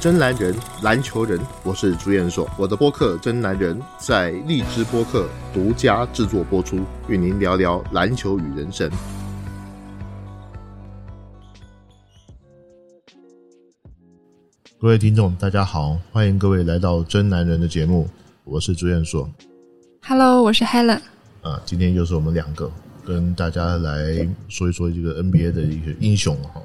真男人，篮球人，我是朱彦硕。我的播客《真男人》在荔枝播客独家制作播出，与您聊聊篮球与人生。各位听众，大家好，欢迎各位来到《真男人》的节目，我是朱彦硕。Hello，我是 Helen。啊，今天又是我们两个跟大家来说一说这个 NBA 的一个英雄哈。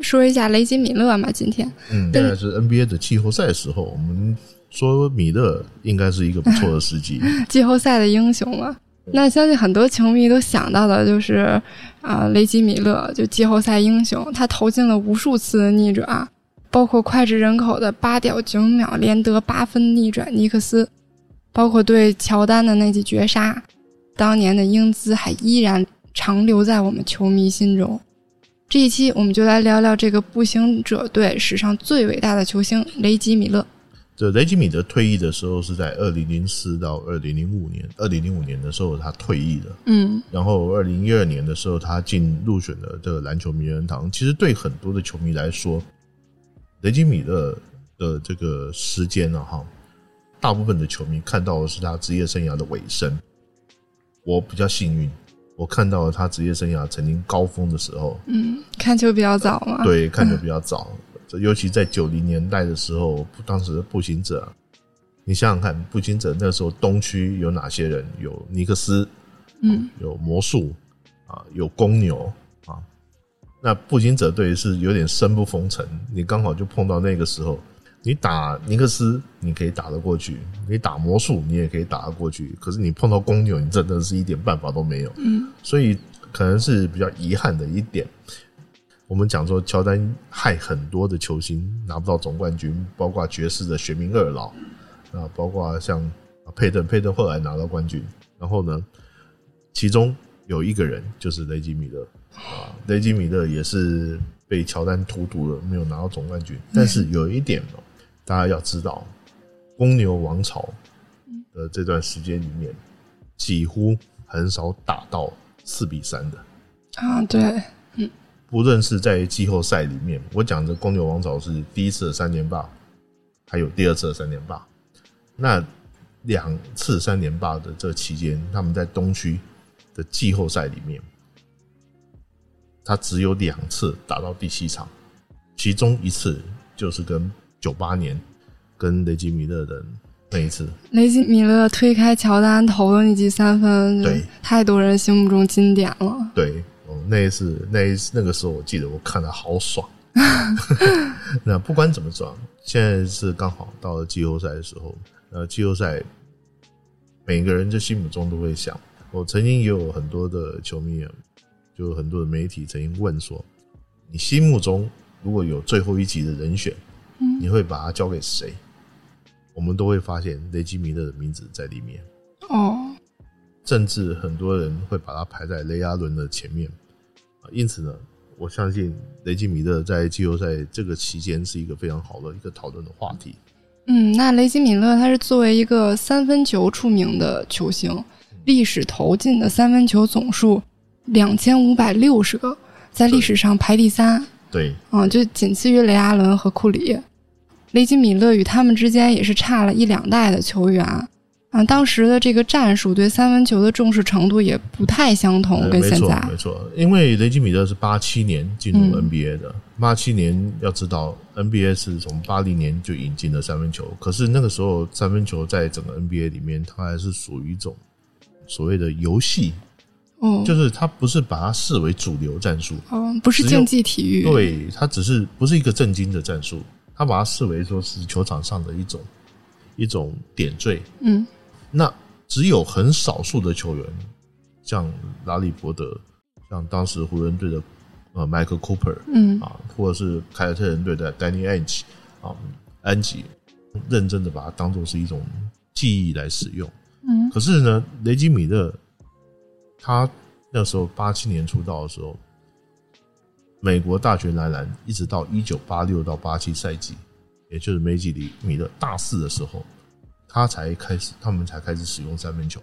说一下雷吉米勒嘛，今天嗯，现在是 NBA 的季后赛时候，我们说米勒应该是一个不错的时机。季后赛的英雄嘛。那相信很多球迷都想到的就是啊、雷吉米勒，就季后赛英雄，他投进了无数次的逆转，包括脍炙人口的八点九秒连得八分逆转尼克斯，包括对乔丹的那记绝杀，当年的英姿还依然长留在我们球迷心中。这一期我们就来聊聊这个步行者队史上最伟大的球星雷吉米勒。这雷吉米德退役的时候是在二零零四到二零零五年，二零零五年的时候他退役的，嗯然后二零一二年的时候他进入选了这个篮球名人堂。其实对很多的球迷来说，雷吉米勒的这个时间呢，哈，大部分的球迷看到的是他职业生涯的尾声。我比较幸运，我看到了他职业生涯曾经高峰的时候，嗯，看球比较早嘛。对，看球比较早。这尤其在九零年代的时候，当时的步行者啊，你想想看，步行者那时候东区有哪些人？有尼克斯，嗯，有魔术啊，有公牛啊。那步行者队是有点生不逢辰，你刚好就碰到那个时候。你打尼克斯，你可以打得过去；你打魔术，你也可以打得过去。可是你碰到公牛，你真的是一点办法都没有。嗯，所以可能是比较遗憾的一点。我们讲说，乔丹害很多的球星拿不到总冠军，包括爵士的雪明二老啊，包括像佩顿，佩顿后来拿到冠军。然后呢，其中有一个人就是雷吉米勒啊，雷吉米勒也是被乔丹荼毒了，没有拿到总冠军。但是有一点哦，大家要知道，公牛王朝的这段时间里面，几乎很少打到四比三的。啊，对，不论是在季后赛里面，我讲的公牛王朝是第一次的三连霸，还有第二次的三连霸。那两次三连霸的这期间，他们在东区的季后赛里面，他只有两次打到第七场，其中一次就是跟九八年跟雷吉米勒的那一次。雷吉米勒推开乔丹投的那记三分，对，太多人心目中经典了。对，哦，那一次，那一次那个时候，我记得我看的好爽。那不管怎么说，现在是刚好到了季后赛的时候。呃，季后赛每个人在心目中都会想，我曾经也有很多的球迷啊，就很多的媒体曾经问说，你心目中如果有最后一集的人选，你会把它交给谁？我们都会发现雷吉米勒的名字在里面。哦，甚至很多人会把它排在雷阿伦的前面啊，因此呢，我相信雷吉米勒在季后赛这个期间是一个非常好的一个讨论的话题。嗯，那雷吉米勒他是作为一个三分球出名的球星，历史投进的三分球总数两千五百六十个，在历史上排第三。对，嗯，就仅次于雷阿伦和库里。雷吉米勒与他们之间也是差了一两代的球员啊。当时的这个战术对三分球的重视程度也不太相同，跟现在。没错，因为雷吉米勒是八七年进入嗯 NBA 的，八七、年要知道 NBA 是从八零年就引进了三分球，可是那个时候三分球在整个 NBA 里面，它还是属于一种所谓的游戏，哦，就是它不是把它视为主流战术，哦，不是竞技体育。，对，它只是不是一个正经的战术，他把它视为说是球场上的一种一种点缀。嗯那只有很少数的球员，像拉里伯德，像当时湖人队的呃迈克 Cooper 嗯啊，或者是凯尔特人队的 Danny 啊，安吉，认真的把它当做是一种记忆来使用。嗯可是呢，雷吉米勒他那时候八七年出道的时候，美国大学男篮一直到一九八六到八七赛季，也就是梅吉里米勒大四的时候，他才开始，他们才开始使用三分球。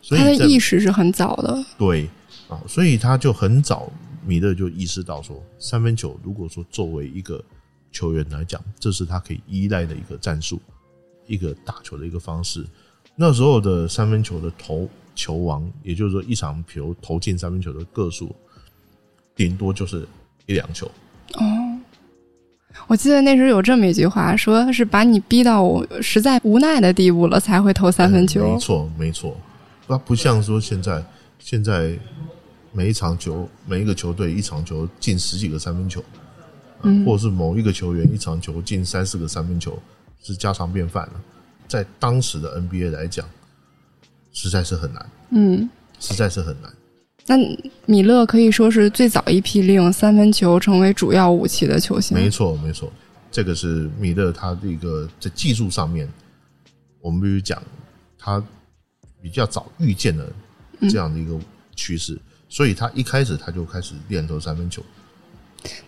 所他的意识是很早的。对啊，所以他就很早，米勒就意识到说，三分球如果说作为一个球员来讲，这是他可以依赖的一个战术，一个打球的一个方式。那时候的三分球的投球王，也就是说一场球投进三分球的个数，顶多就是一两球。哦，我记得那时候有这么一句话，说是把你逼到我实在无奈的地步了，才会投三分球。没错，没错，那不像说现在，现在每一场球，每一个球队一场球进十几个三分球，嗯或者是某一个球员一场球进三四个三分球，是家常便饭了。在当时的 NBA 来讲，实在是很难，嗯，实在是很难。那米勒可以说是最早一批利用三分球成为主要武器的球星。没错，没错，这个是米勒他的一个在技术上面，我们必须讲，他比较早预见了这样的一个趋势，所以他一开始他就开始练投三分球。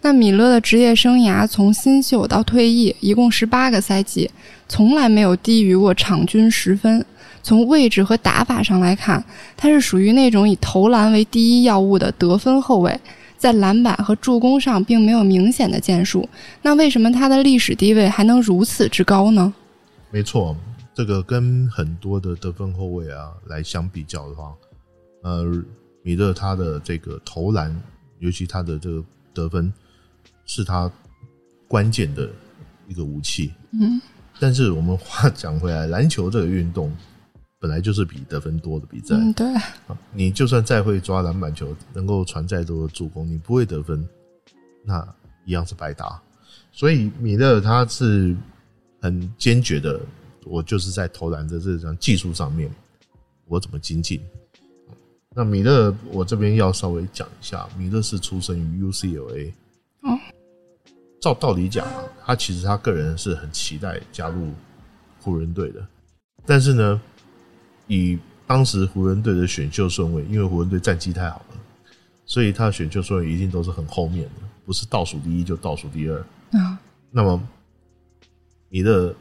那米勒的职业生涯从新秀到退役，一共十八个赛季，从来没有低于过场均十分。从位置和打法上来看，他是属于那种以投篮为第一要务的得分后卫，在篮板和助攻上并没有明显的建树。那为什么他的历史地位还能如此之高呢？没错，这个跟很多的得分后卫啊来相比较的话，呃，米勒他的这个投篮，尤其他的这个得分，是他关键的一个武器。嗯，但是我们话讲回来，篮球这个运动本来就是比得分多的比赛。嗯，对，啊你就算再会抓篮板球，能够传再多的助攻，你不会得分，那一样是白搭。所以米勒他是很坚决的，我就是在投篮的这项技术上面，我怎么精进。那米勒，我这边要稍微讲一下，米勒是出生于 UCLA。哦，照道理讲啊，他其实他个人是很期待加入湖人队的，但是呢，以当时湖人队的选秀顺位，因为湖人队战绩太好了，所以他的选秀顺位一定都是很后面的，不是倒数第一就倒数第二。啊，那么，米勒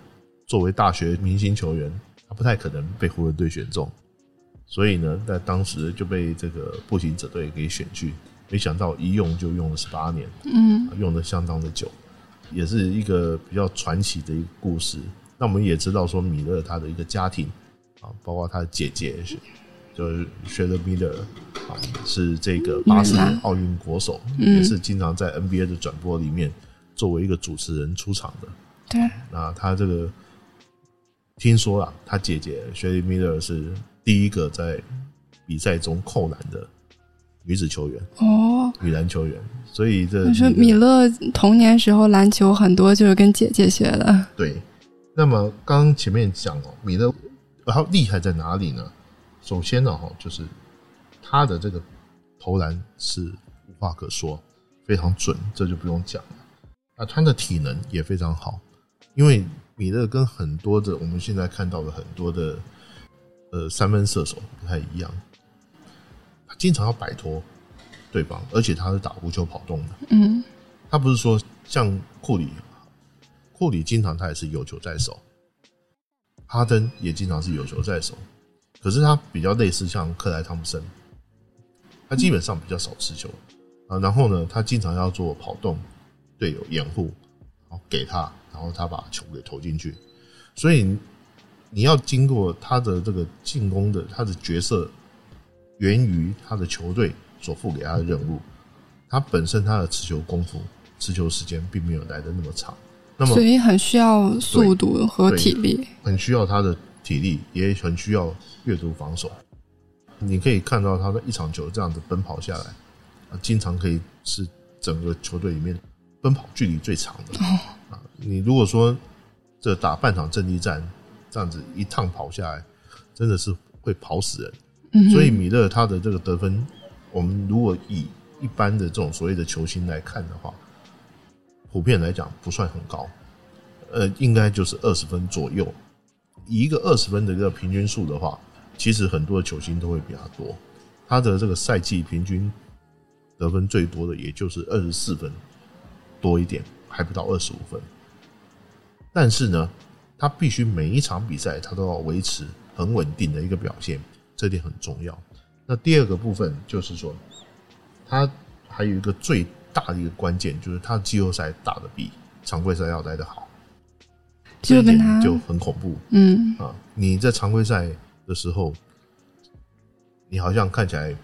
作为大学明星球员，他不太可能被湖人队选中，所以呢，在当时就被这个步行者队给选去，没想到一用就用了十八年，嗯用的相当的久，也是一个比较传奇的一个故事。那我们也知道说，米勒他的一个家庭啊，包括他的姐姐是就是雪勒米勒啊，是这个巴斯嗯奥运国手，嗯也是经常在 NBA 的转播里面作为一个主持人出场的。对，那他这个听说啊，他姐姐雪莉米勒是第一个在比赛中扣篮的女子球员，哦，女篮球员，所以这你说米勒童年时候篮球很多就是跟姐姐学的。对。那么刚刚前面讲哦，米勒他厉害在哪里呢？首先呢，哈，就是他的这个投篮是无话可说，非常准，这就不用讲了。那，他的体能也非常好，因为米勒跟很多的我们现在看到的很多的呃三分射手不太一样，他经常要摆脱对方，而且他是打无球跑动的。嗯他不是说像库里，库里经常他也是有球在手，哈登也经常是有球在手，可是他比较类似像克莱汤普森，他基本上比较少持球啊，然后呢，他经常要做跑动，队友掩护，然后给他，然后他把球给投进去，所以你要经过他的这个进攻的他的角色，源于他的球队所付给他的任务，他本身他的持球功夫、持球时间并没有来的那么长，那么所以很需要速度和体力。很需要他的体力，也很需要阅读防守。你可以看到他的一场球这样子奔跑下来，啊，经常可以是整个球队里面奔跑距离最长的。啊，你如果说这打半场阵地战这样子一趟跑下来，真的是会跑死人。嗯所以米勒他的这个得分，我们如果以一般的这种所谓的球星来看的话，普遍来讲不算很高，呃，应该就是二十分左右。以一个二十分的一个平均数的话，其实很多的球星都会比他多。他的这个赛季平均得分最多的也就是二十四分多一点，还不到二十五分。但是呢，他必须每一场比赛他都要维持很稳定的一个表现，这点很重要。那第二个部分就是说，他还有一个最大的一个关键，就是他季后赛打的比常规赛要来得好，这一点就很恐怖。嗯啊，你在常规赛的时候，你好像看起来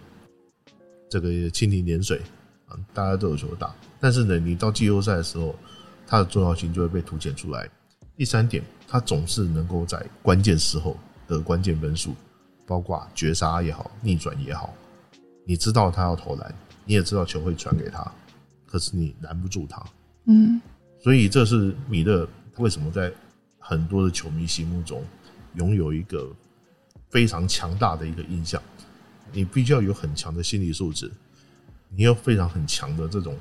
这个蜻蜓点水啊，大家都有球打，但是呢，你到季后赛的时候，它的重要性就会被凸显出来。第三点，他总是能够在关键时候得关键分数，包括绝杀也好，逆转也好，你知道他要投篮，你也知道球会传给他，可是你拦不住他。嗯所以这是米勒为什么在很多的球迷心目中拥有一个非常强大的一个印象。你必须要有很强的心理素质，你要非常很强的这种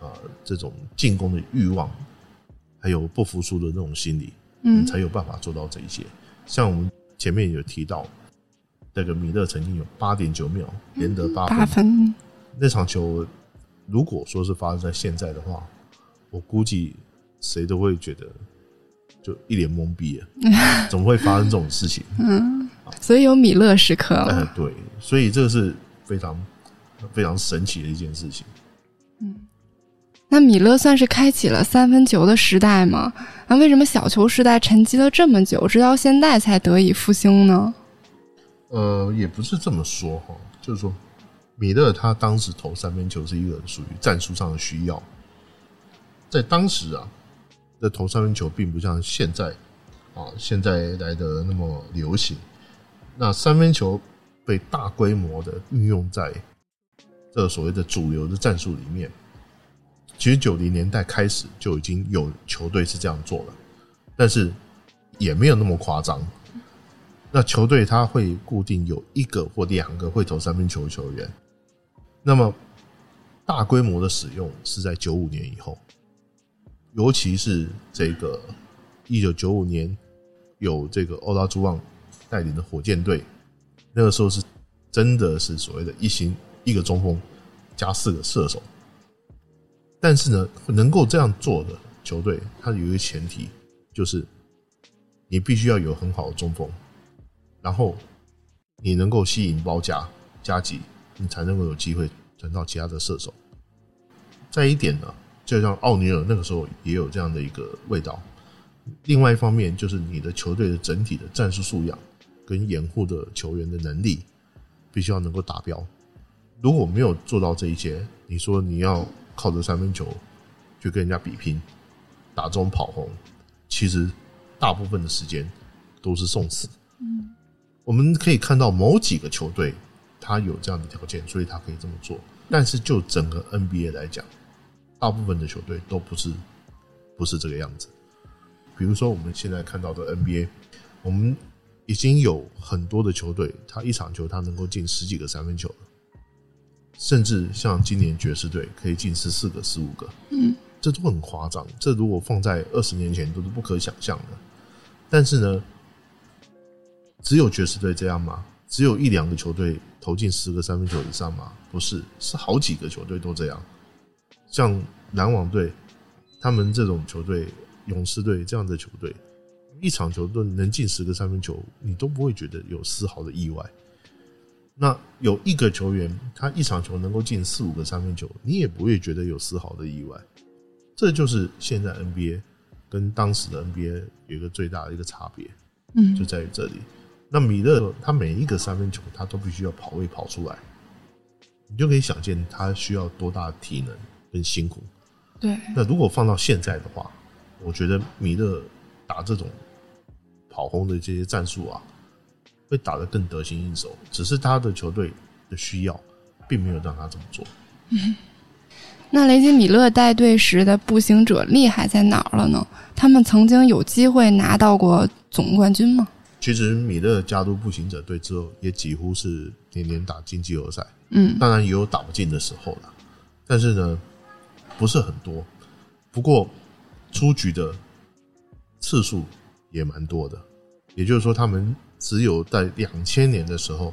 啊、呃这种进攻的欲望，还有不服输的那种心理，你嗯才有办法做到这一些。像我们前面有提到，那个米勒曾经有八点九秒连得八，分，那场球如果说是发生在现在的话，我估计谁都会觉得就一脸懵逼啊，怎么会发生这种事情？嗯，所以有米勒时刻呃了。，对，所以这个是非常非常神奇的一件事情。嗯那米勒算是开启了三分球的时代吗？那为什么小球时代沉寂了这么久，直到现在才得以复兴呢？呃，也不是这么说哈，就是说，米勒他当时投三分球是一个属于战术上的需要，在当时啊的投三分球并不像现在啊现在来的那么流行。那三分球被大规模的运用在这所谓的主流的战术里面。其实九零年代开始就已经有球队是这样做了，但是也没有那么夸张。那球队他会固定有一个或两个会投三分球的球员，那么大规模的使用是在九五年以后，尤其是这个一九九五年有这个欧拉朱旺带领的火箭队，那个时候是真的是所谓的一星一个中锋加四个射手，但是呢，能够这样做的球队，它有一个前提，就是你必须要有很好的中锋。然后你能够吸引包夹加急，你才能够有机会传到其他的射手。再一点呢，就像奥尼尔那个时候也有这样的一个味道。另外一方面，就是你的球队的整体的战术素养跟掩护的球员的能力，必须要能够达标。如果没有做到这一些，你说你要靠着三分球去跟人家比拼，打这种跑轰，其实大部分的时间都是送死。我们可以看到某几个球队，他有这样的条件，所以他可以这么做。但是就整个 NBA 来讲，大部分的球队都不是不是这个样子。比如说我们现在看到的 NBA，我们已经有很多的球队，他一场球他能够进十几个三分球了，甚至像今年爵士队可以进十四个、十五个，嗯，这都很夸张。这如果放在二十年前都是不可想象的。但是呢，只有爵士队这样吗？只有一两个球队投进十个三分球以上吗？不是，是好几个球队都这样。像篮网队，他们这种球队，勇士队这样的球队，一场球都能进十个三分球，你都不会觉得有丝毫的意外。那有一个球员，他一场球能够进四五个三分球，你也不会觉得有丝毫的意外。这就是现在 NBA 跟当时的 NBA 有一个最大的一个差别。嗯就在于这里。那米勒他每一个三分球，他都必须要跑位跑出来，你就可以想见他需要多大的体能跟辛苦。对，那如果放到现在的话，我觉得米勒打这种跑轰的这些战术啊，会打得更得心应手。只是他的球队的需要，并没有让他这么做。那雷吉米勒带队时的步行者厉害在哪儿了呢？他们曾经有机会拿到过总冠军吗？其实米勒加入步行者队之后，也几乎是年年打进季后赛。嗯当然也有打不进的时候了，但是呢，不是很多。不过出局的次数也蛮多的，也就是说，他们只有在两千年的时候，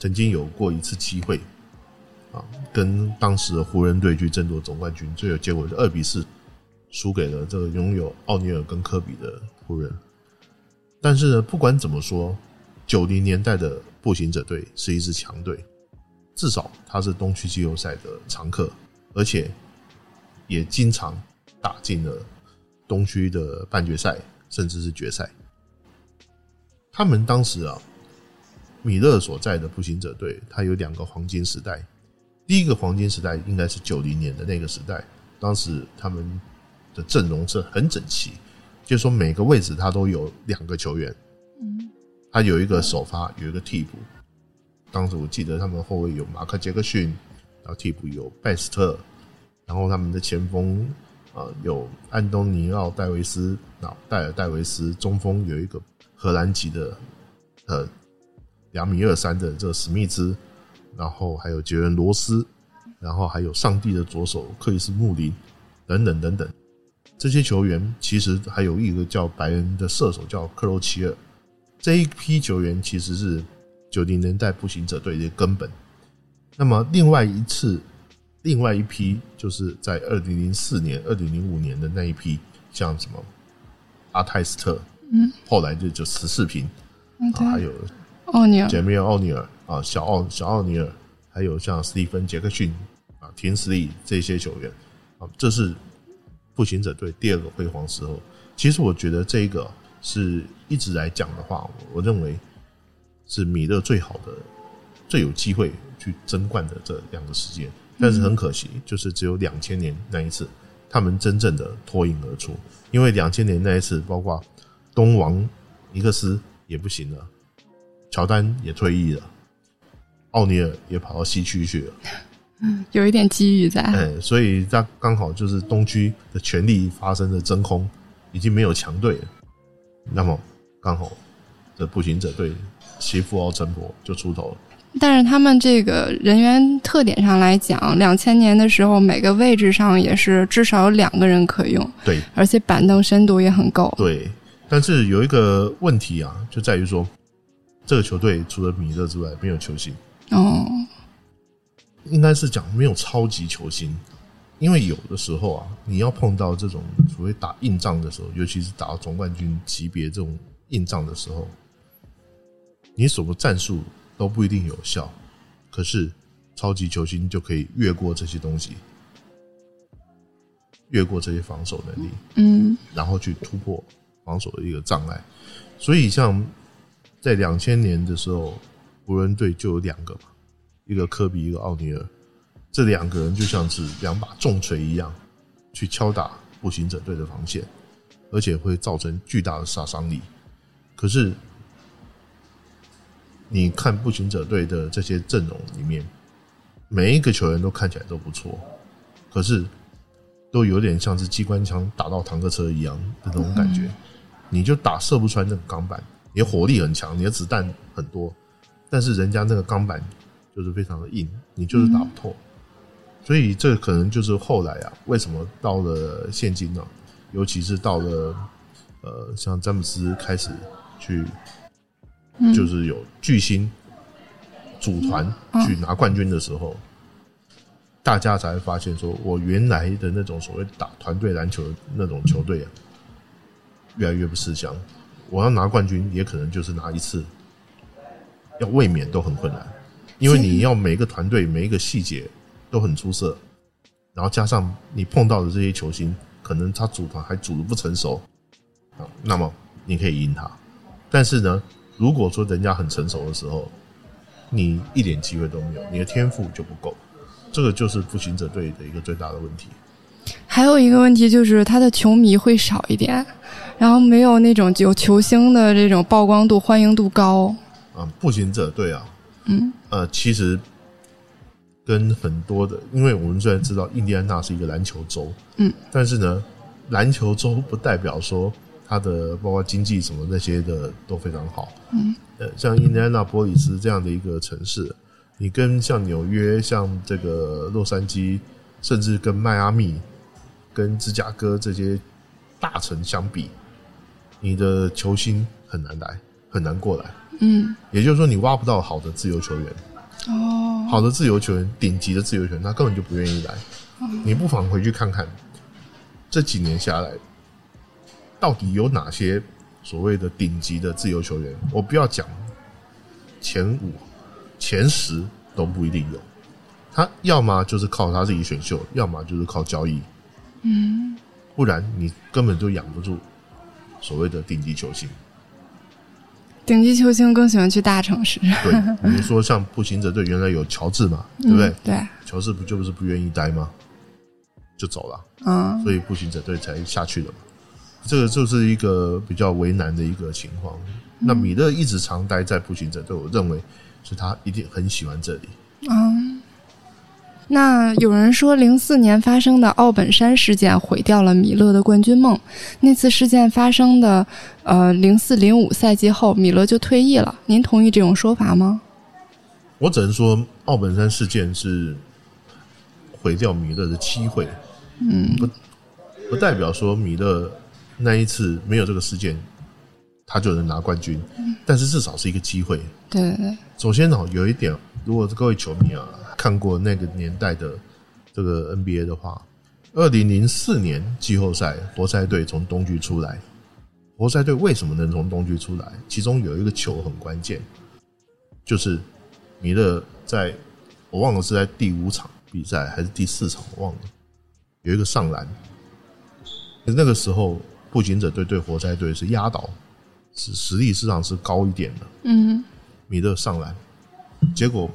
曾经有过一次机会啊，跟当时的湖人队去争夺总冠军，最后结果是二比四输给了这个拥有奥尼尔跟科比的湖人。但是呢，不管怎么说，九零年代的步行者队是一支强队。至少他是东区季后赛的常客，而且也经常打进了东区的半决赛，甚至是决赛。他们当时啊，米勒所在的步行者队，他有两个黄金时代。第一个黄金时代应该是九零年的那个时代，当时他们的阵容是很整齐，就是说每个位置他都有两个球员，嗯他有一个首发，有一个替补。当时我记得他们后卫有马克杰克逊，然后替补有贝斯特，然后他们的前锋啊、呃有安东尼奥戴维斯，啊戴尔戴维斯，中锋有一个荷兰籍的呃两米二三的这个史密斯，然后还有杰伦罗斯，然后还有上帝的左手克里斯穆林等等等等。这些球员其实还有一个叫白人的射手叫克罗奇尔，这一批球员其实是九零年代步行者队的根本。那么另外一次，另外一批就是在二零零四年、二零零五年的那一批，像什么？阿泰斯特，嗯，后来就就十四平。还，有奥尼尔，杰米尔·奥尼尔啊，小奥小奥尼尔，还有像斯蒂芬·杰克逊啊、廷斯利这些球员。啊，这是步行者队第二个辉煌时候。其实我觉得这个是一直来讲的话，我认为是米勒最好的、最有机会去争冠的这两个时间。但是很可惜，就是只有两千年那一次，他们真正的脱颖而出。因为两千年那一次，包括东王尼克斯也不行了，乔丹也退役了，奥尼尔也跑到西区去了，有一点机遇在。哎，所以他刚好就是东区的权力发生了真空，已经没有强队了。那么刚好这步行者队媳妇奥陈博就出头了。但是他们这个人员特点上来讲，两千年的时候每个位置上也是至少有两个人可用，对而且板凳深度也很够。对，但是有一个问题啊，就在于说，这个球队除了米勒之外没有球星，哦，应该是讲没有超级球星。因为有的时候啊，你要碰到这种所谓打硬仗的时候，尤其是打到总冠军级别这种硬仗的时候，你什么战术都不一定有效，可是超级球星就可以越过这些东西，越过这些防守能力，嗯然后去突破防守的一个障碍。所以像在两千年的时候，湖人队就有两个嘛，一个科比，一个奥尼尔，这两个人就像是两把重锤一样，去敲打步行者队的防线，而且会造成巨大的杀伤力。可是你看步行者队的这些阵容里面，每一个球员都看起来都不错，可是都有点像是机关枪打到坦克车一样的那种感觉，你就打射不穿那个钢板，你的火力很强，你的子弹很多，但是人家那个钢板就是非常的硬，你就是打不透。所以这可能就是后来啊，为什么到了现今呢、尤其是到了呃，像詹姆斯开始去，嗯就是有巨星组团去拿冠军的时候，大家才会发现说，我原来的那种所谓打团队篮球的那种球队啊，越来越不吃香。我要拿冠军，也可能就是拿一次，要卫冕都很困难，因为你要每一个团队每一个细节都很出色，然后加上你碰到的这些球星，可能他组团还组的不成熟啊，那么你可以赢他。但是呢，如果说人家很成熟的时候，你一点机会都没有，你的天赋就不够，这个就是步行者队的一个最大的问题。还有一个问题就是他的球迷会少一点，然后没有那种有球星的这种曝光度、欢迎度高。啊，步行者队啊，嗯呃，其实跟很多的，因为我们虽然知道印第安纳是一个篮球州，嗯，但是呢，篮球州不代表说它的包括经济什么那些的都非常好。嗯，呃，像印第安纳波里斯这样的一个城市，你跟像纽约、像这个洛杉矶，甚至跟迈阿密、跟芝加哥这些大城相比，你的球星很难来，很难过来。嗯，也就是说，你挖不到好的自由球员，哦，好的自由球员，顶级的自由球员，他根本就不愿意来。你不妨回去看看，这几年下来，到底有哪些所谓的顶级的自由球员？我不要讲前五、前十都不一定有。他要么就是靠他自己选秀，要么就是靠交易。嗯，不然你根本就养不住所谓的顶级球星。顶级球星更喜欢去大城市，对，你说像步行者队原来有乔治嘛，对不对？对，乔治不就是不愿意待吗？就走了，嗯，所以步行者队才下去的嘛。这个就是一个比较为难的一个情况。那米勒一直常待在步行者队，我认为是他一定很喜欢这里。嗯，那有人说，零四年发生的奥本山事件毁掉了米勒的冠军梦。那次事件发生的呃零四零五赛季后，米勒就退役了。您同意这种说法吗？我只能说，奥本山事件是毁掉米勒的机会。嗯，不不代表说米勒那一次没有这个事件，他就能拿冠军。但是至少是一个机会。对对对。首先呢，有一点，如果各位球迷啊看过那个年代的这个 NBA 的话，二零零四年季后赛，活塞队从东区出来。活塞队为什么能从东区出来？其中有一个球很关键，就是米勒在，我忘了是在第五场比赛还是第四场，我忘了。有一个上篮，那个时候步行者队对活塞队是压倒，是实力实际上是高一点的。嗯，米勒上篮，结果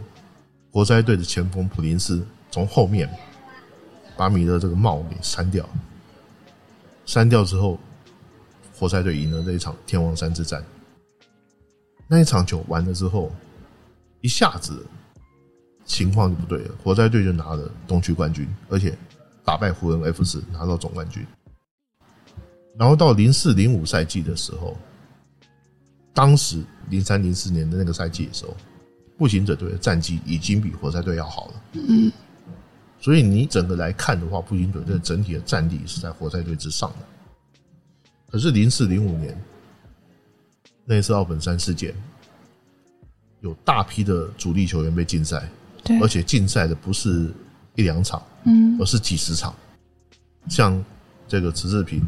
活塞队的前锋普林斯从后面把米勒这个帽给删掉，删掉之后，活塞队赢了这一场天王山之战。那一场球完了之后，一下子情况就不对了，活塞队就拿了东区冠军，而且。打败湖人 F 四拿到总冠军，然后到零四零五赛季的时候，当时零三零四年的那个赛季的时候，步行者队的战绩已经比活塞队要好了。嗯，所以你整个来看的话，步行者队整体的战力是在活塞队之上的。可是零四零五年那一次奥本山事件，有大批的主力球员被禁赛，对，而且禁赛的不是一两场。嗯，而是几十场，像这个池志平，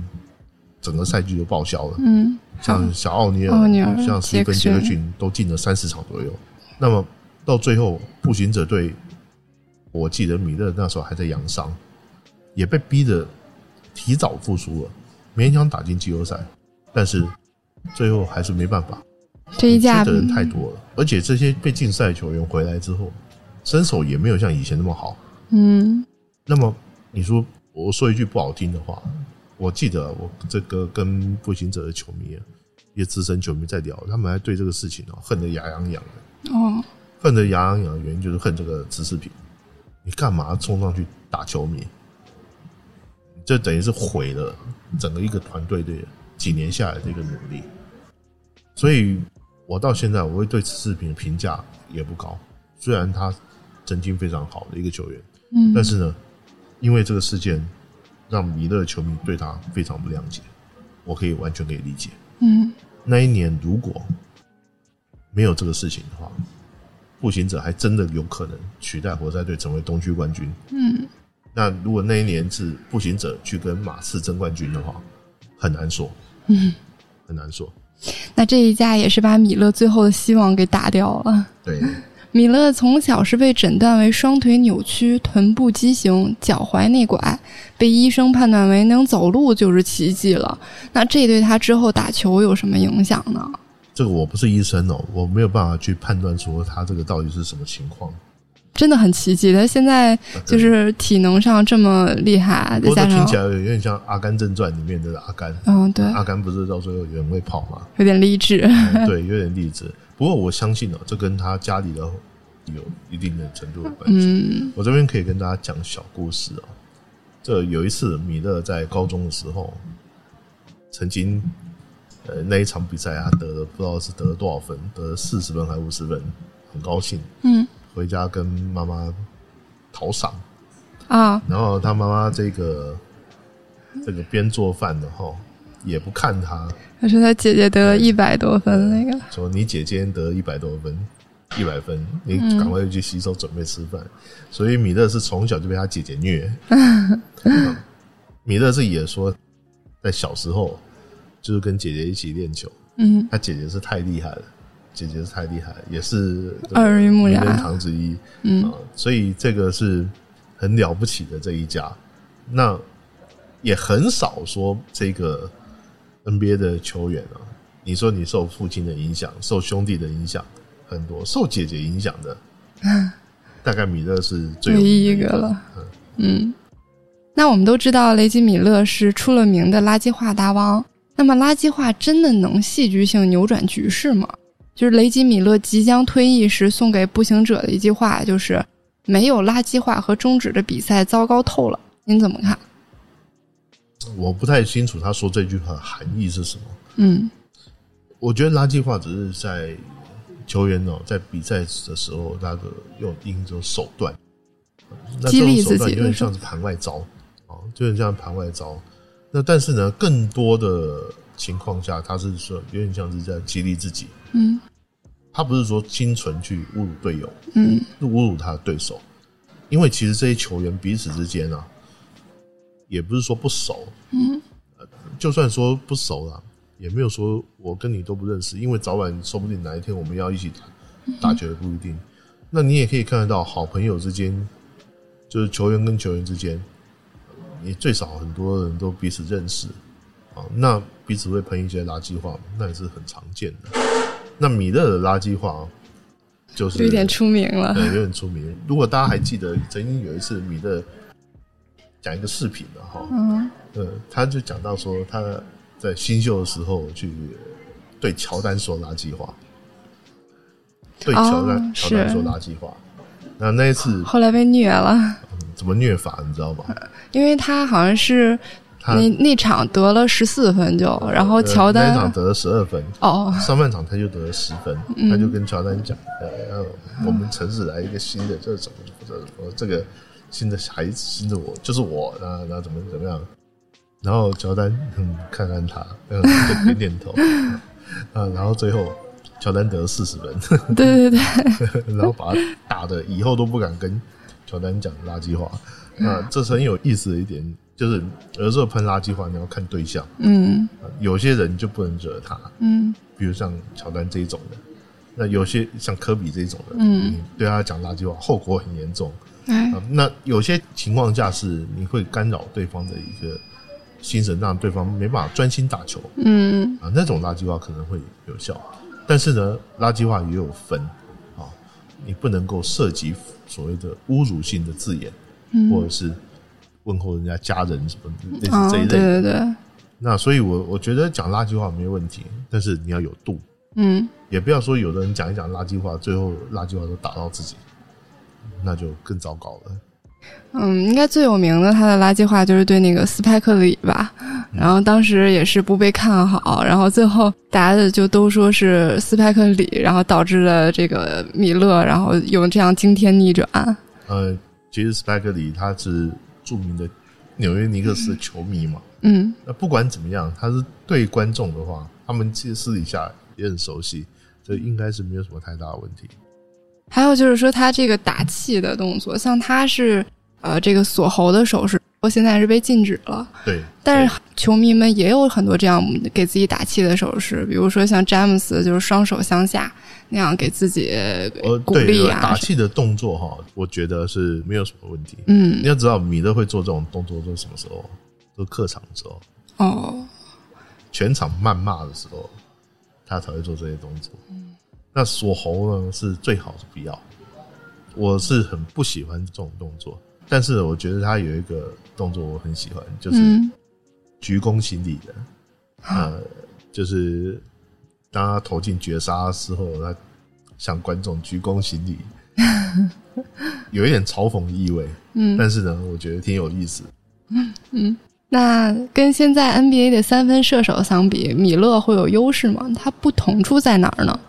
整个赛季都报销了。嗯，像小奥尼尔，像斯蒂芬杰克逊都进了三十场左右。那么到最后，步行者队，我记得米勒那时候还在养伤，也被逼着提早复出了，勉强打进季后赛，但是最后还是没办法。这一架的人太多了，而且这些被禁赛球员回来之后，身手也没有像以前那么好。嗯。那么你说，我说一句不好听的话，我记得我这个跟步行者的球迷，一些资深球迷在聊，他们还对这个事情哦恨得牙痒痒的。哦，恨得牙痒痒的原因就是恨这个知识品，你干嘛冲上去打球迷？这等于是毁了整个一个团队的几年下来的一个努力。所以，我到现在我会对此视频的评价也不高，虽然他曾经非常好的一个球员，嗯，但是呢。因为这个事件，让米勒球迷对他非常不谅解，我可以完全可以理解。嗯，那一年如果没有这个事情的话，步行者还真的有可能取代活塞队成为东区冠军。嗯，那如果那一年是步行者去跟马刺争冠军的话，很难说。嗯，很难说。那这一架也是把米勒最后的希望给打掉了。对。米勒从小是被诊断为双腿扭曲、臀部畸形、脚踝内拐，被医生判断为能走路就是奇迹了。那这对他之后打球有什么影响呢？这个我不是医生哦，我没有办法去判断说他这个到底是什么情况。真的很奇迹，他现在就是体能上这么厉害，再加上听起来有点像《阿甘正传》里面的阿甘。嗯，对，阿甘不是到最后也会跑吗？有点励志。对，有点励志。不过我相信哦，这跟他家里的有一定的程度的关系。我这边可以跟大家讲小故事哦。这有一次，米勒在高中的时候，曾经呃那一场比赛，他得了不知道是得了多少分，得了四十分还是五十分，很高兴。嗯。回家跟妈妈讨赏啊，然后他妈妈这个这个边做饭的哈，也不看他。他说他姐姐得了一百多分，那个说你姐姐得一百多分，一百分，你赶快去洗手准备吃饭。所以米勒是从小就被他姐姐虐。米勒自己也说，在小时候就是跟姐姐一起练球，嗯，他姐姐是太厉害了。姐姐是太厉害，也是耳濡目染，名人堂之一。嗯，所以这个是很了不起的这一家。那也很少说这个 NBA 的球员啊，你说你受父亲的影响，受兄弟的影响很多，受姐姐影响的，大概米勒是最有唯一一个了。嗯，那我们都知道雷吉米勒是出了名的垃圾话大王。那么垃圾话真的能戏剧性扭转局势吗？就是雷吉米勒即将退役时送给步行者的一句话，就是“没有垃圾话和终止的比赛糟糕透了”。您怎么看？我不太清楚他说这句话的含义是什么。嗯我觉得垃圾话只是在球员哦，在比赛的时候那个用一种手段，那这激励种手段有点像是盘外招啊，就很像盘外招。那但是呢，更多的情况下，他是说有点像是在激励自己，嗯。他不是说精纯去侮辱队友，嗯。侮辱他的对手，因为其实这些球员彼此之间啊，也不是说不熟，嗯。就算说不熟了，也没有说我跟你都不认识，因为早晚说不定哪一天我们要一起打打球也不一定。那你也可以看得到，好朋友之间，就是球员跟球员之间，你最少很多人都彼此认识啊，那彼此会喷一些垃圾话，那也是很常见的。那米勒的垃圾话就是有点出名了。对，有点出名。如果大家还记得，曾经有一次米勒讲一个视频的哈，嗯呃，他就讲到说他在新秀的时候去对乔丹说垃圾话，对乔丹、哦乔丹说垃圾话。那那一次后来被虐了，怎么虐法，你知道吗？因为他好像是那那场得了十四分就，然后呃乔丹那场得了十二分，哦，上半场他就得了十分，嗯他就跟乔丹讲，呃，呃我们城市来一个新的，这是什么？这个新的孩子，新的我就是我，然后，然后怎么怎么样？然后乔丹嗯看看他，嗯就点点头，啊，然后最后乔丹得了四十分，对对对，然后把他打的以后都不敢跟乔丹讲垃圾话。那，这是很有意思的一点，就是有时候喷垃圾话你要看对象，嗯。啊有些人就不能惹他，嗯。比如像乔丹这一种的，那有些像科比这一种的，嗯。你对他讲垃圾话，后果很严重。哎。啊。那有些情况下是你会干扰对方的一个心神，让对方没办法专心打球。嗯。啊，那种垃圾话可能会有效。但是呢，垃圾话也有分。啊，你不能够涉及所谓的侮辱性的字眼，嗯，或者是问候人家家人什么类哦似这一类对的。对对，那所以我我觉得讲垃圾话没问题，但是你要有度。嗯也不要说有的人讲一讲垃圾话，最后垃圾话都打到自己，那就更糟糕了。嗯，应该最有名的他的垃圾话就是对那个斯派克里吧，然后当时也是不被看好，然后最后大家就都说是斯派克里，然后导致了这个米勒，然后有这样惊天逆转。呃，其实斯派克里他是著名的纽约尼克斯球迷嘛，嗯那不管怎么样，他是对观众的话，他们其实私底下也很熟悉，这应该是没有什么太大的问题。还有就是说他这个打气的动作，像他是呃这个锁喉的手势，现在是被禁止了。对，但是球迷们也有很多这样给自己打气的手势，比如说像詹姆斯就是双手向下那样给自己呃，鼓励啊。打气的动作哈，我觉得是没有什么问题。嗯你要知道，米勒会做这种动作都是什么时候？都是客场的时候，哦全场谩骂的时候，他才会做这些动作。那锁喉呢，是最好是不要。我是很不喜欢这种动作，但是我觉得他有一个动作我很喜欢，就是嗯鞠躬行礼的，呃，就是当他投进绝杀之后，他向观众鞠躬行礼，有一点嘲讽意味，嗯但是呢，我觉得挺有意思。嗯。那跟现在 NBA 的三分射手相比，米勒会有优势吗？他不同处在哪儿呢？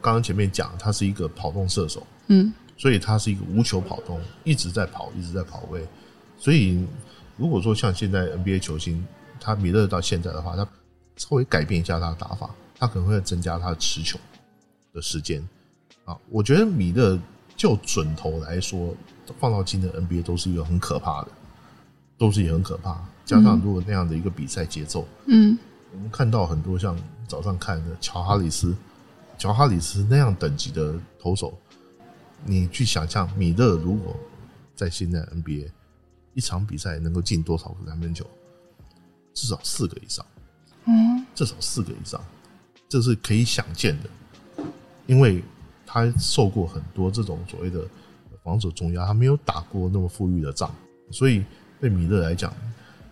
刚刚前面讲，他是一个跑动射手，嗯所以他是一个无球跑动，一直在跑，一直在跑位。所以如果说像现在 NBA 球星，他米勒到现在的话，他稍微改变一下他的打法，他可能会增加他的持球的时间啊。我觉得米勒就准头来说，放到今天的 NBA 都是一个很可怕的，都是也很可怕。加上如果那样的一个比赛节奏，嗯我们看到很多像早上看的乔哈里斯，乔哈里斯那样等级的投手，你去想象米勒如果在现在 NBA，一场比赛能够进多少个三分球？至少四个以上，嗯至少四个以上，这是可以想见的，因为他受过很多这种所谓的防守重压，他没有打过那么富裕的仗，所以对米勒来讲，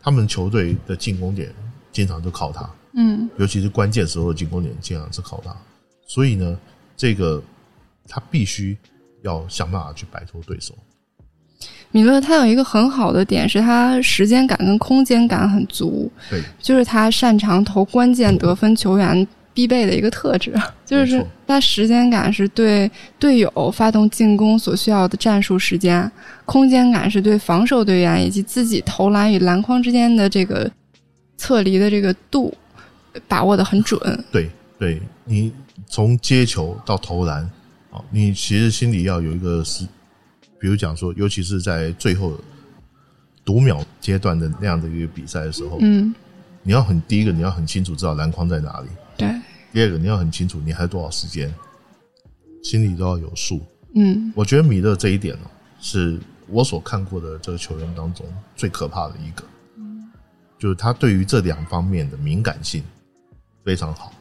他们球队的进攻点经常都靠他，嗯尤其是关键时候的进攻点经常是靠他，所以呢，这个他必须要想办法去摆脱对手。米勒他有一个很好的点是他时间感跟空间感很足，对，就是他擅长投关键得分球员必备的一个特质，就是他时间感是对队友发动进攻所需要的战术时间，空间感是对防守队员以及自己投篮与篮筐之间的这个侧离的这个度把握的很准。对，对你从接球到投篮啊，你其实心里要有一个是，比如讲说，尤其是在最后读秒阶段的那样的一个比赛的时候，嗯，你要很第一个你要很清楚知道篮筐在哪里，对，第二个你要很清楚你还有多少时间，心里都要有数。嗯。我觉得米勒这一点哦，是我所看过的这个球员当中最可怕的一个，就是他对于这两方面的敏感性非常好。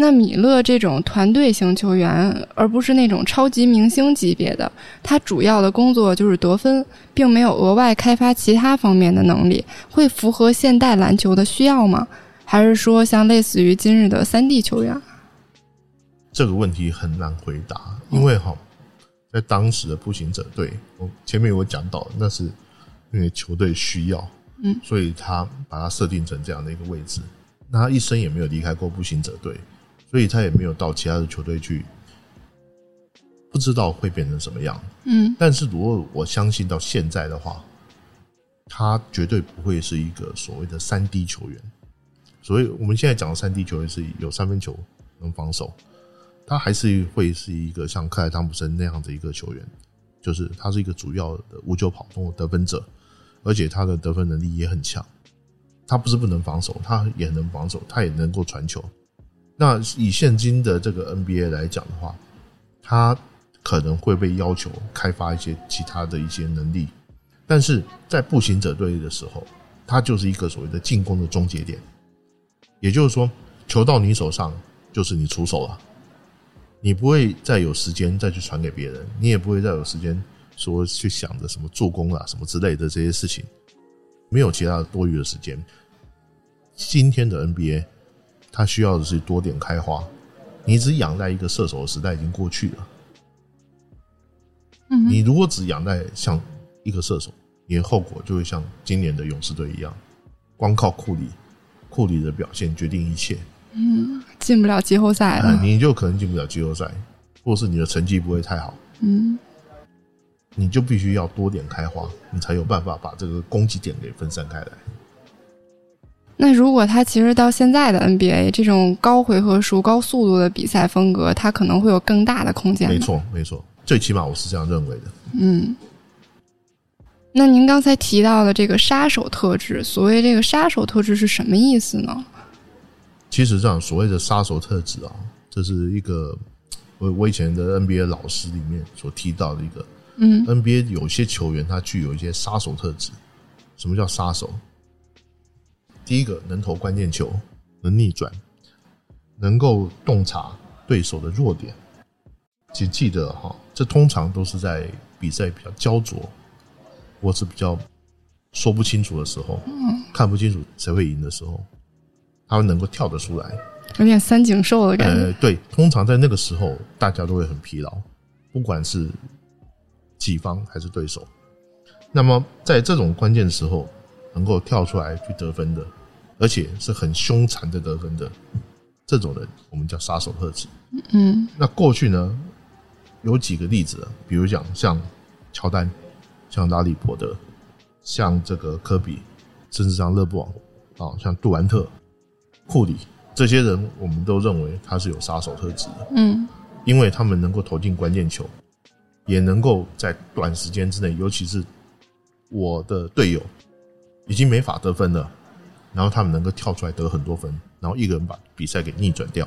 那米勒这种团队型球员，而不是那种超级明星级别的，他主要的工作就是得分，并没有额外开发其他方面的能力，会符合现代篮球的需要吗？还是说像类似于今日的三 D 球员？这个问题很难回答，因为哈，在当时的步行者队，我前面我讲到，那是因为球队需要，嗯，所以他把它设定成这样的一个位置。那他一生也没有离开过步行者队，所以他也没有到其他的球队去，不知道会变成什么样。嗯但是如果我相信到现在的话，他绝对不会是一个所谓的三 D 球员。所以我们现在讲的三 D 球员是有三分球能防守，他还是会是一个像克莱汤普森那样的一个球员，就是他是一个主要的无球跑动的得分者，而且他的得分能力也很强。他不是不能防守，他也能防守，他也能够传球。那以现今的这个 NBA 来讲的话，他可能会被要求开发一些其他的一些能力，但是在步行者队的时候，他就是一个所谓的进攻的终结点，也就是说，球到你手上就是你出手了，你不会再有时间再去传给别人，你也不会再有时间说去想着什么助攻啊什么之类的这些事情，没有其他的多余的时间。今天的 NBA，它需要的是多点开花，你只养在一个射手的时代已经过去了。嗯你如果只养在像一个射手，你的后果就会像今年的勇士队一样，光靠库里，库里的表现决定一切，嗯进不了季后赛啊，了。你就可能进不了季后赛，或是你的成绩不会太好，嗯你就必须要多点开花，你才有办法把这个攻击点给分散开来。那如果他其实到现在的 NBA 这种高回合数、高速度的比赛风格，他可能会有更大的空间。没，错，没错，最起码我是这样认为的。嗯。那您刚才提到的这个杀手特质，所谓这个杀手特质是什么意思呢？其实这样所谓的杀手特质啊，这是一个我我以前的 NBA 老师里面所提到的一个嗯 NBA 有些球员他具有一些杀手特质。什么叫杀手？第一个能投关键球，能逆转，能够洞察对手的弱点。请记得哈，这通常都是在比赛比较焦灼，或是比较说不清楚的时候，看不清楚谁会赢的时候，他们能够跳得出来。有点三井寿的感觉。呃，对，通常在那个时候，大家都会很疲劳，不管是己方还是对手。那么在这种关键时候，能够跳出来去得分的，而且是很凶残的得分的，这种人我们叫杀手特质。嗯。那过去呢，有几个例子啊，比如讲像乔丹、像拉里伯德、像这个科比，甚至像勒布朗啊，像杜兰特、库里这些人，我们都认为他是有杀手特质的，嗯。因为他们能够投进关键球，也能够在短时间之内，尤其是我的队友已经没法得分了，然后他们能够跳出来得很多分，然后一个人把比赛给逆转掉。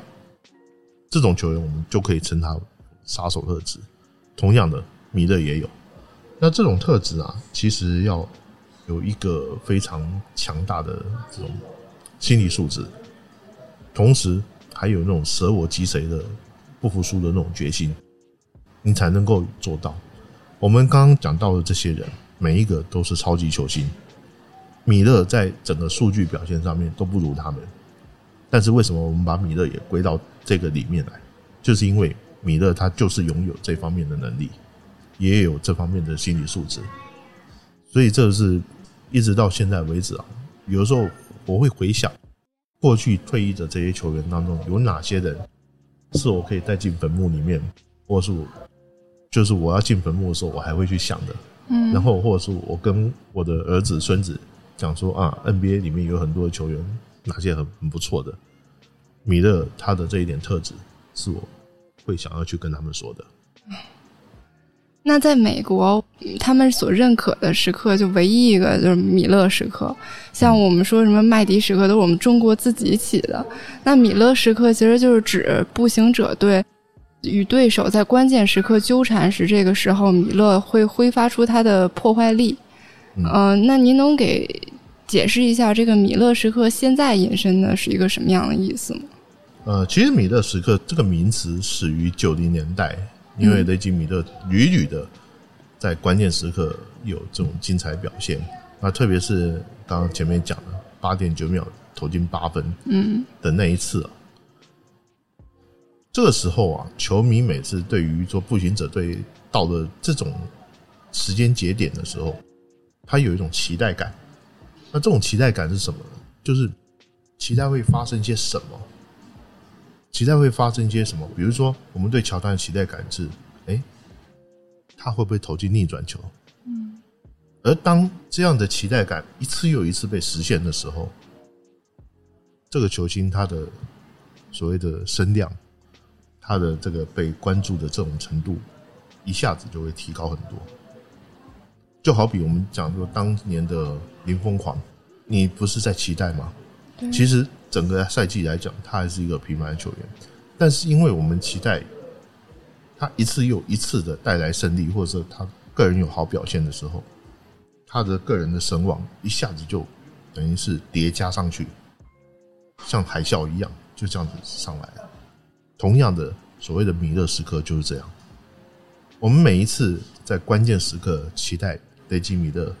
这种球员我们就可以称他杀手特质。同样的，米勒也有。那这种特质啊，其实要有一个非常强大的这种心理素质，同时还有那种舍我其谁的不服输的那种决心，你才能够做到。我们刚刚讲到的这些人，每一个都是超级球星。米勒在整个数据表现上面都不如他们，但是为什么我们把米勒也归到这个里面来？就是因为米勒他就是拥有这方面的能力，也有这方面的心理素质，所以这是一直到现在为止啊。有的时候我会回想过去退役的这些球员当中，有哪些人是我可以带进坟墓里面，或是我就是我要进坟墓的时候，我还会去想的。嗯，然后或者是我跟我的儿子、孙子。讲说啊，NBA 里面有很多的球员，哪些很很不错的。米勒他的这一点特质，是我会想要去跟他们说的。那在美国，他们所认可的时刻就唯一一个就是米勒时刻。像我们说什么麦迪时刻，都是我们中国自己起的。那米勒时刻其实就是指步行者队与对手在关键时刻纠缠时，这个时候米勒会挥发出他的破坏力。嗯，那您能给解释一下这个米勒时刻现在引申的是一个什么样的意思吗？呃，其实米勒时刻这个名词始于九零年代，因为雷吉米勒屡屡的在关键时刻有这种精彩表现，那特别是刚刚前面讲的八点九秒投进八分，嗯，的那一次啊，这个时候啊，球迷每次对于说步行者队到了这种时间节点的时候。他有一种期待感，那这种期待感是什么呢？就是期待会发生些什么？期待会发生些什么？比如说，我们对乔丹的期待感是：哎，他会不会投进逆转球？嗯。而当这样的期待感一次又一次被实现的时候，这个球星他的所谓的声量，他的这个被关注的这种程度，一下子就会提高很多。就好比我们讲说当年的林疯狂，你不是在期待吗？其实整个赛季来讲，他还是一个平凡的球员，但是因为我们期待他一次又一次的带来胜利，或者说他个人有好表现的时候，他的个人的声望一下子就等于是叠加上去，像海啸一样就这样子上来了。同样的，所谓的米勒时刻就是这样，我们每一次在关键时刻期待。雷吉米勒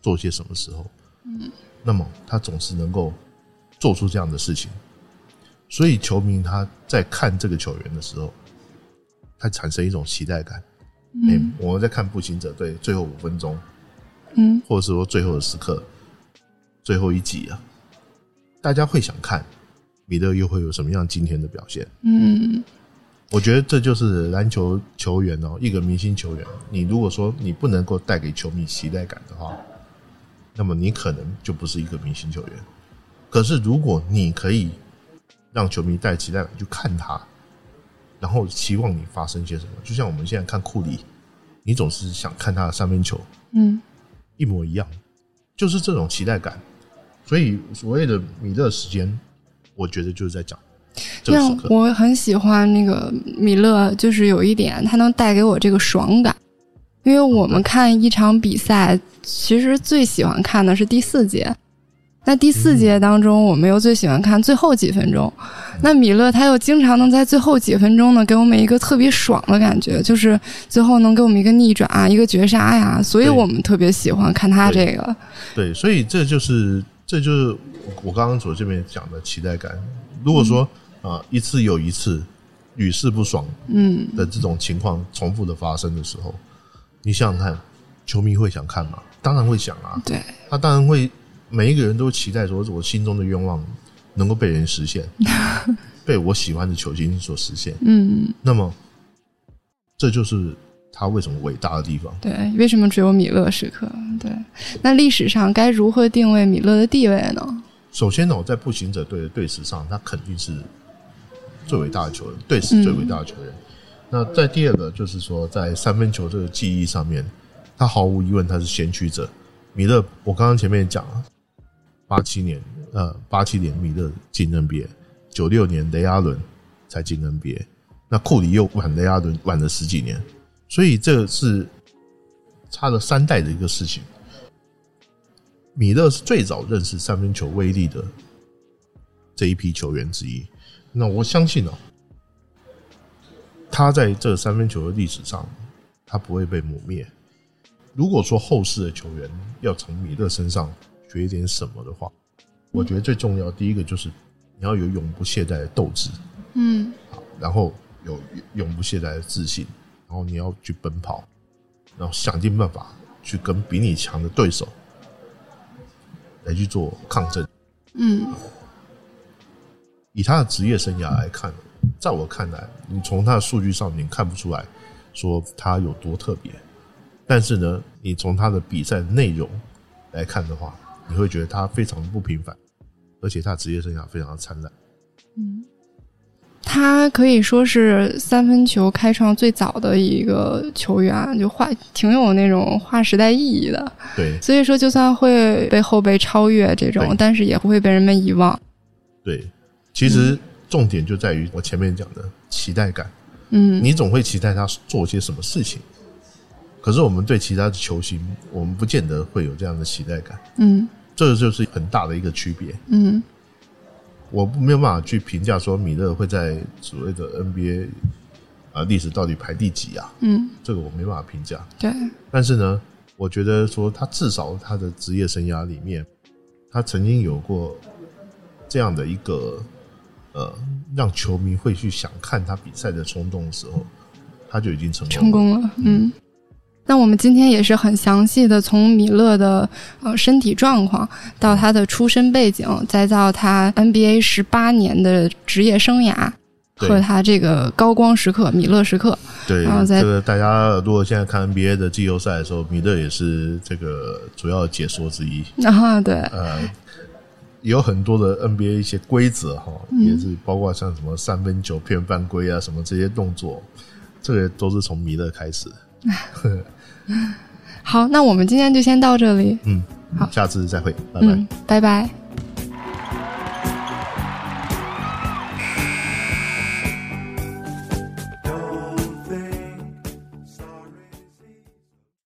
做些什么时候？嗯，那么他总是能够做出这样的事情，所以球迷他在看这个球员的时候，他产生一种期待感。嗯，我们在看步行者队最后五分钟，嗯，或者是说最后的时刻，最后一集啊，大家会想看米勒又会有什么样今天的表现？嗯。我觉得这就是篮球球员哦，一个明星球员。你如果说你不能够带给球迷期待感的话，那么你可能就不是一个明星球员。可是如果你可以让球迷带期待感去看他，然后期望你发生些什么，就像我们现在看库里，你总是想看他的三分球，嗯，一模一样，就是这种期待感。所以所谓的米勒时间，我觉得就是在讲。那我很喜欢那个米勒，就是有一点，他能带给我这个爽感。因为我们看一场比赛，其实最喜欢看的是第四节。那第四节当中，我们又最喜欢看最后几分钟。那米勒他又经常能在最后几分钟呢，给我们一个特别爽的感觉，就是最后能给我们一个逆转啊，一个绝杀呀。所以我们特别喜欢看他这个。对，所以这就是这就是我刚刚所这边讲的期待感。如果说啊，一次又一次屡试不爽，嗯的这种情况重复的发生的时候，你想想看，球迷会想看吗？当然会想啊。对，他当然会，每一个人都期待说，我心中的愿望能够被人实现，被我喜欢的球星所实现。嗯，那么这就是他为什么伟大的地方。对，为什么只有米勒时刻？对，那历史上该如何定位米勒的地位呢？首先呢，我在步行者队的队史上，他肯定是最伟大的球员，队史最伟大的球员。那在第二个，就是说在三分球这个记忆上面，他毫无疑问他是先驱者。米勒，我刚刚前面讲了，八七年，呃，八七年米勒进 NBA，九六年雷阿伦才进 NBA，那库里又晚雷阿伦晚了十几年，所以这是差了三代的一个事情。米勒是最早认识三分球威力的这一批球员之一。那我相信哦，他在这三分球的历史上，他不会被抹灭。如果说后世的球员要从米勒身上学一点什么的话，我觉得最重要第一个就是你要有永不懈怠的斗志，嗯然后有永不懈怠的自信，然后你要去奔跑，然后想尽办法去跟比你强的对手来去做抗争。嗯以他的职业生涯来看，在我看来，你从他的数据上面看不出来说他有多特别，但是呢，你从他的比赛内容来看的话，你会觉得他非常的不平凡，而且他职业生涯非常的灿烂。嗯，他可以说是三分球开创最早的一个球员，就划挺有那种划时代意义的。对所以说，就算会被后辈超越这种，但是也不会被人们遗忘。对，其实重点就在于我前面讲的期待感。嗯你总会期待他做些什么事情，可是我们对其他的球星，我们不见得会有这样的期待感，嗯这个就是很大的一个区别。嗯我没有办法去评价说米勒会在所谓的 NBA 啊历史到底排第几啊，嗯，这个我没办法评价。对，但是呢，我觉得说他至少他的职业生涯里面，他曾经有过这样的一个呃，让球迷会去想看他比赛的冲动的时候，他就已经成功了。成功了。嗯。那我们今天也是很详细的从米勒的呃身体状况到他的出身背景，再到他 NBA 十八年的职业生涯和他这个高光时刻米勒时刻。对，然后再这个大家如果现在看 NBA 的季后赛的时候，米勒也是这个主要的解说之一。啊，对，呃，有很多的 NBA 一些规则哈，嗯也是包括像什么三分球骗犯规啊，什么这些动作，这个都是从米勒开始。好，那我们今天就先到这里。嗯，好下次再会，拜拜。嗯，拜拜。